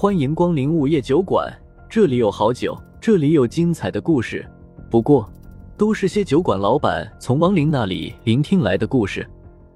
欢迎光临午夜酒馆，这里有好酒，这里有精彩的故事。不过，都是些酒馆老板从亡灵那里聆听来的故事。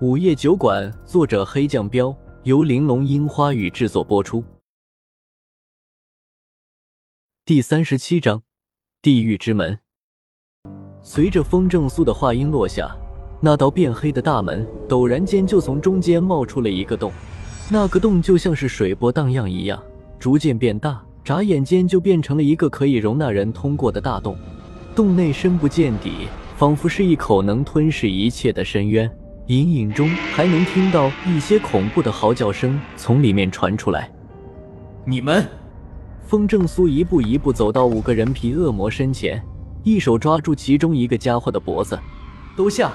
午夜酒馆，作者黑酱标，由玲珑樱花雨制作播出。第三十七章，地狱之门。随着风正苏的话音落下，那道变黑的大门陡然间就从中间冒出了一个洞，那个洞就像是水波荡漾一样。逐渐变大，眨眼间就变成了一个可以容纳人通过的大洞。洞内深不见底，仿佛是一口能吞噬一切的深渊。隐隐中还能听到一些恐怖的嚎叫声从里面传出来。你们，风正苏一步一步走到五个人皮恶魔身前，一手抓住其中一个家伙的脖子，都下，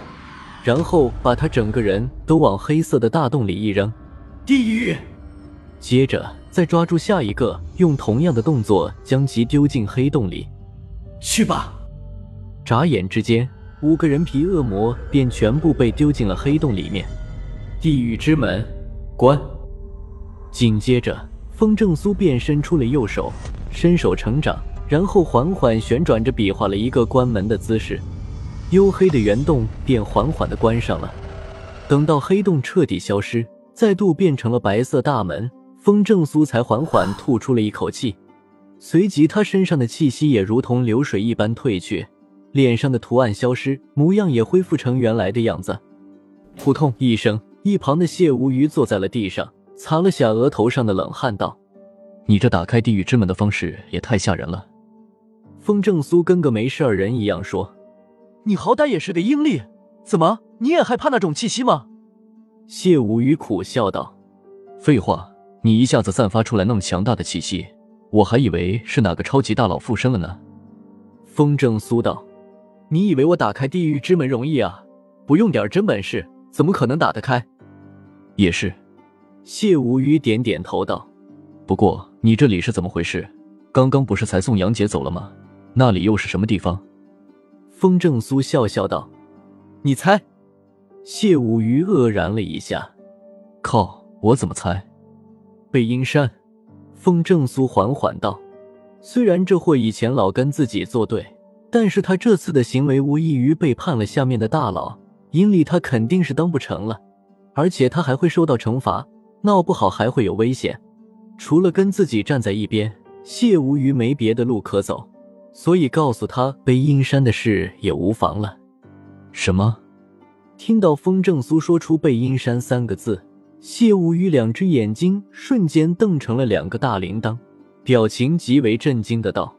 然后把他整个人都往黑色的大洞里一扔。地狱。接着再抓住下一个，用同样的动作将其丢进黑洞里。去吧！眨眼之间，五个人皮恶魔便全部被丢进了黑洞里面。地狱之门，关。紧接着，风正苏便伸出了右手，伸手成掌，然后缓缓旋转着比划了一个关门的姿势。黝黑的圆洞便缓缓的关上了。等到黑洞彻底消失，再度变成了白色大门。风正苏才缓缓吐出了一口气，随即他身上的气息也如同流水一般退去，脸上的图案消失，模样也恢复成原来的样子。扑通一声，一旁的谢无鱼坐在了地上，擦了下额头上的冷汗，道：“你这打开地狱之门的方式也太吓人了。”风正苏跟个没事人一样说：“你好歹也是个阴历，怎么你也害怕那种气息吗？”谢无鱼苦笑道：“废话。”你一下子散发出来那么强大的气息，我还以为是哪个超级大佬附身了呢。风正苏道：“你以为我打开地狱之门容易啊？不用点真本事，怎么可能打得开？”也是。谢无鱼点点头道：“不过你这里是怎么回事？刚刚不是才送杨姐走了吗？那里又是什么地方？”风正苏笑笑道：“你猜。”谢无鱼愕然了一下：“靠，我怎么猜？”背阴山，风正苏缓缓道：“虽然这货以前老跟自己作对，但是他这次的行为无异于背叛了下面的大佬，阴里他肯定是当不成了，而且他还会受到惩罚，闹不好还会有危险。除了跟自己站在一边，谢无鱼没别的路可走，所以告诉他背阴山的事也无妨了。”什么？听到风正苏说出背阴山三个字。谢无鱼两只眼睛瞬间瞪成了两个大铃铛，表情极为震惊的道：“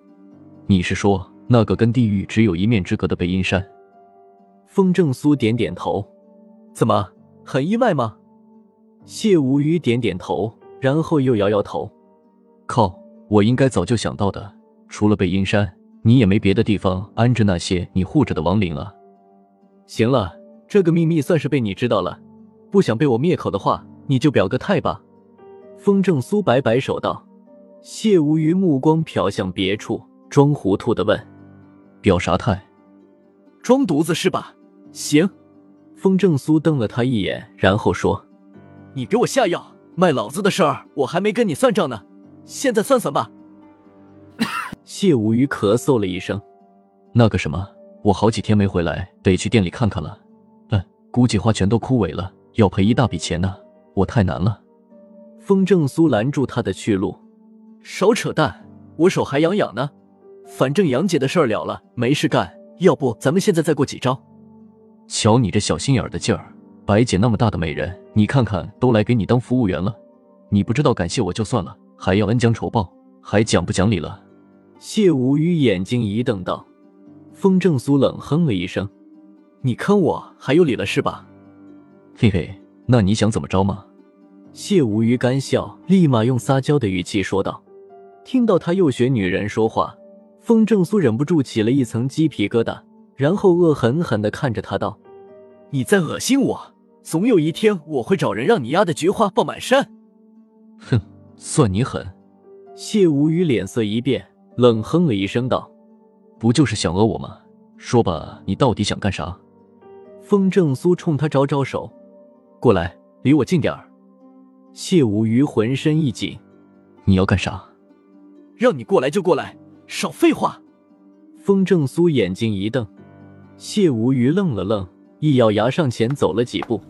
你是说那个跟地狱只有一面之隔的背阴山？”风正苏点点头：“怎么，很意外吗？”谢无鱼点点头，然后又摇摇头：“靠，我应该早就想到的。除了背阴山，你也没别的地方安置那些你护着的亡灵了。”行了，这个秘密算是被你知道了。不想被我灭口的话。你就表个态吧，风正苏摆摆手道。谢无鱼目光瞟向别处，装糊涂的问：“表啥态？装犊子是吧？行。”风正苏瞪了他一眼，然后说：“你给我下药，卖老子的事儿我还没跟你算账呢，现在算算吧。”谢无鱼咳嗽了一声：“那个什么，我好几天没回来，得去店里看看了。嗯，估计花全都枯萎了，要赔一大笔钱呢。”我太难了，风正苏拦住他的去路，少扯淡，我手还痒痒呢。反正杨姐的事儿了了，没事干，要不咱们现在再过几招？瞧你这小心眼的劲儿，白姐那么大的美人，你看看都来给你当服务员了，你不知道感谢我就算了，还要恩将仇报，还讲不讲理了？谢无语眼睛一瞪道。风正苏冷哼了一声：“你坑我还有理了是吧？”嘿嘿。那你想怎么着吗？谢无鱼干笑，立马用撒娇的语气说道。听到他又学女人说话，风正苏忍不住起了一层鸡皮疙瘩，然后恶狠狠地看着他道：“你在恶心我，总有一天我会找人让你丫的菊花爆满山。”哼，算你狠。谢无鱼脸色一变，冷哼了一声道：“不就是想讹我吗？说吧，你到底想干啥？”风正苏冲他招招手。过来，离我近点儿。谢无鱼浑身一紧，你要干啥？让你过来就过来，少废话。风正苏眼睛一瞪，谢无虞愣了愣，一咬牙上前走了几步。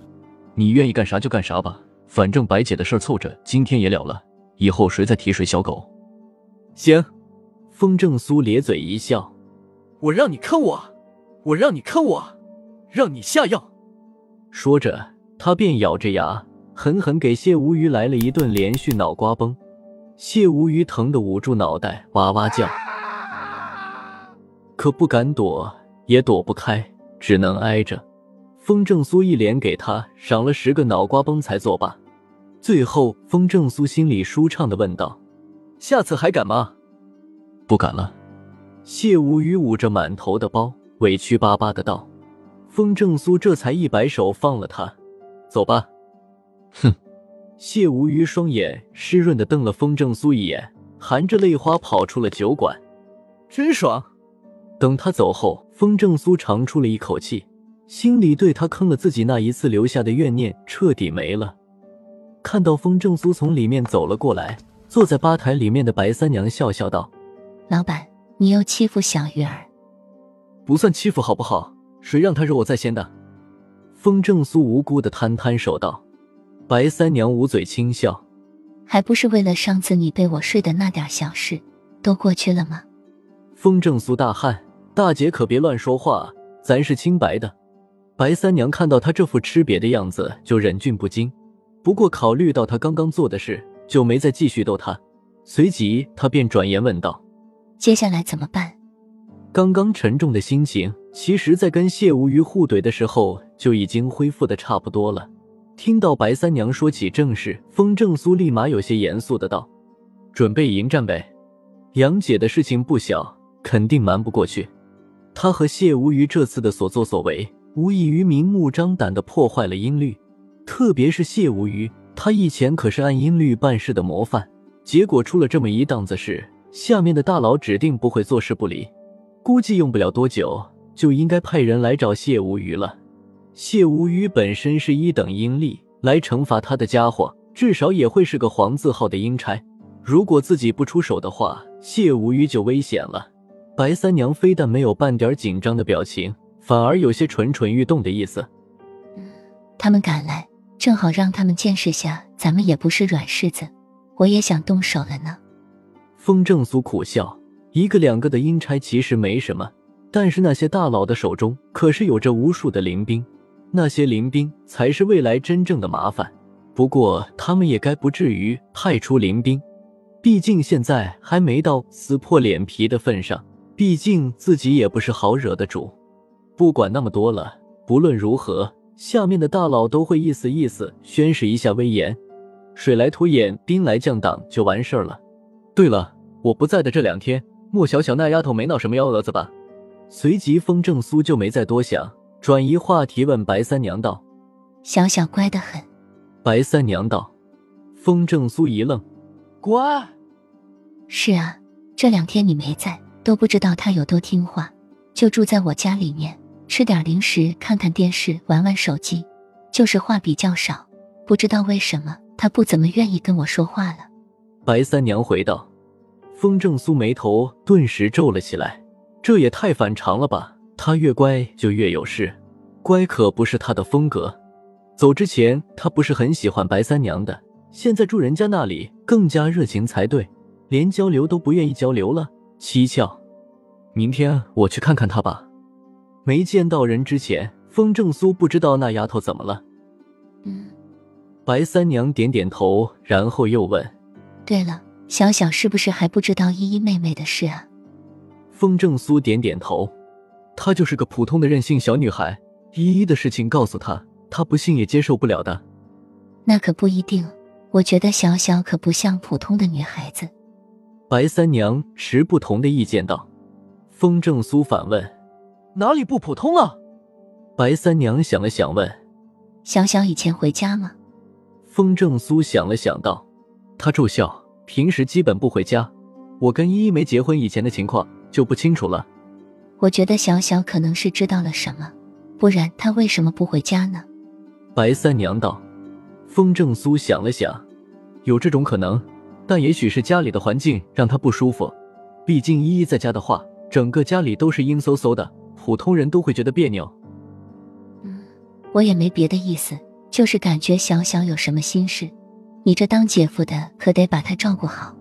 你愿意干啥就干啥吧，反正白姐的事凑着今天也了了，以后谁再提谁小狗。行。风正苏咧嘴一笑，我让你坑我，我让你坑我，让你下药。说着，他便咬着牙，狠狠给谢无虞来了一顿连续脑瓜崩。谢无虞疼得捂住脑袋，哇哇叫，可不敢躲，也躲不开，只能挨着。风正苏一连给他赏了十个脑瓜崩才作罢。最后，风正苏心里舒畅的问道：“下次还敢吗？”不敢了。谢无虞捂着满头的包，委屈巴巴的道。风正苏这才一摆手放了他，走吧。哼！谢无虞双眼湿润的瞪了风正苏一眼，含着泪花跑出了酒馆。真爽！等他走后，风正苏长出了一口气，心里对他坑了自己那一次留下的怨念彻底没了。看到风正苏从里面走了过来，坐在吧台里面的白三娘笑笑道：“老板，你又欺负小鱼儿？不算欺负好不好？”谁让他惹我在先的？风正苏无辜的摊摊手道。白三娘捂嘴轻笑，还不是为了上次你被我睡的那点小事，都过去了吗？风正苏大汗，大姐可别乱说话，咱是清白的。白三娘看到他这副吃瘪的样子，就忍俊不禁。不过考虑到他刚刚做的事，就没再继续逗他。随即，他便转言问道：“接下来怎么办？”刚刚沉重的心情。其实，在跟谢无虞互怼的时候，就已经恢复的差不多了。听到白三娘说起正事，风正苏立马有些严肃的道：“准备迎战呗。杨姐的事情不小，肯定瞒不过去。她和谢无虞这次的所作所为，无异于明目张胆的破坏了音律。特别是谢无虞，他以前可是按音律办事的模范，结果出了这么一档子事，下面的大佬指定不会坐视不理。估计用不了多久。”就应该派人来找谢无虞了。谢无虞本身是一等阴历，来惩罚他的家伙，至少也会是个黄字号的阴差。如果自己不出手的话，谢无虞就危险了。白三娘非但没有半点紧张的表情，反而有些蠢蠢欲动的意思。他们赶来，正好让他们见识下咱们也不是软柿子。我也想动手了呢。风正苏苦笑，一个两个的阴差其实没什么。但是那些大佬的手中可是有着无数的灵兵，那些灵兵才是未来真正的麻烦。不过他们也该不至于派出灵兵，毕竟现在还没到撕破脸皮的份上。毕竟自己也不是好惹的主。不管那么多了，不论如何，下面的大佬都会意思意思，宣示一下威严。水来土掩，兵来将挡，就完事儿了。对了，我不在的这两天，莫小小那丫头没闹什么幺蛾子吧？随即，风正苏就没再多想，转移话题问白三娘道：“小小乖得很。”白三娘道：“风正苏一愣，乖？是啊，这两天你没在，都不知道他有多听话，就住在我家里面，吃点零食，看看电视，玩玩手机，就是话比较少。不知道为什么，他不怎么愿意跟我说话了。”白三娘回道。风正苏眉头顿时皱了起来。这也太反常了吧！他越乖就越有事，乖可不是他的风格。走之前他不是很喜欢白三娘的，现在住人家那里更加热情才对，连交流都不愿意交流了，蹊跷。明天我去看看他吧。没见到人之前，风正苏不知道那丫头怎么了。嗯，白三娘点点头，然后又问：“对了，小小是不是还不知道依依妹妹的事啊？”风正苏点点头，她就是个普通的任性小女孩。依依的事情告诉她，她不信也接受不了的。那可不一定，我觉得小小可不像普通的女孩子。白三娘持不同的意见道。风正苏反问：“哪里不普通了？”白三娘想了想问：“小小以前回家吗？”风正苏想了想道：“她住校，平时基本不回家。我跟依依没结婚以前的情况。”就不清楚了。我觉得小小可能是知道了什么，不然他为什么不回家呢？白三娘道。风正苏想了想，有这种可能。但也许是家里的环境让他不舒服。毕竟依依在家的话，整个家里都是阴飕飕的，普通人都会觉得别扭。嗯，我也没别的意思，就是感觉小小有什么心事，你这当姐夫的可得把她照顾好。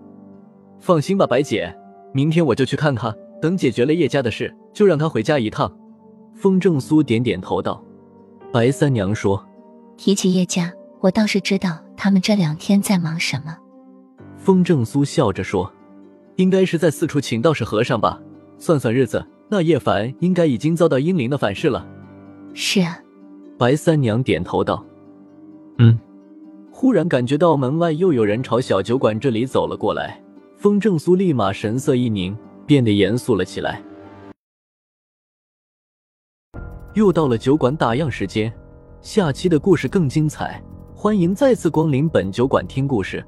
放心吧，白姐，明天我就去看看。等解决了叶家的事，就让他回家一趟。风正苏点点头道：“白三娘说，提起叶家，我倒是知道他们这两天在忙什么。”风正苏笑着说：“应该是在四处请道士和尚吧？算算日子，那叶凡应该已经遭到阴灵的反噬了。”是啊，白三娘点头道：“嗯。”忽然感觉到门外又有人朝小酒馆这里走了过来。风正苏立马神色一凝，变得严肃了起来。又到了酒馆打烊时间，下期的故事更精彩，欢迎再次光临本酒馆听故事。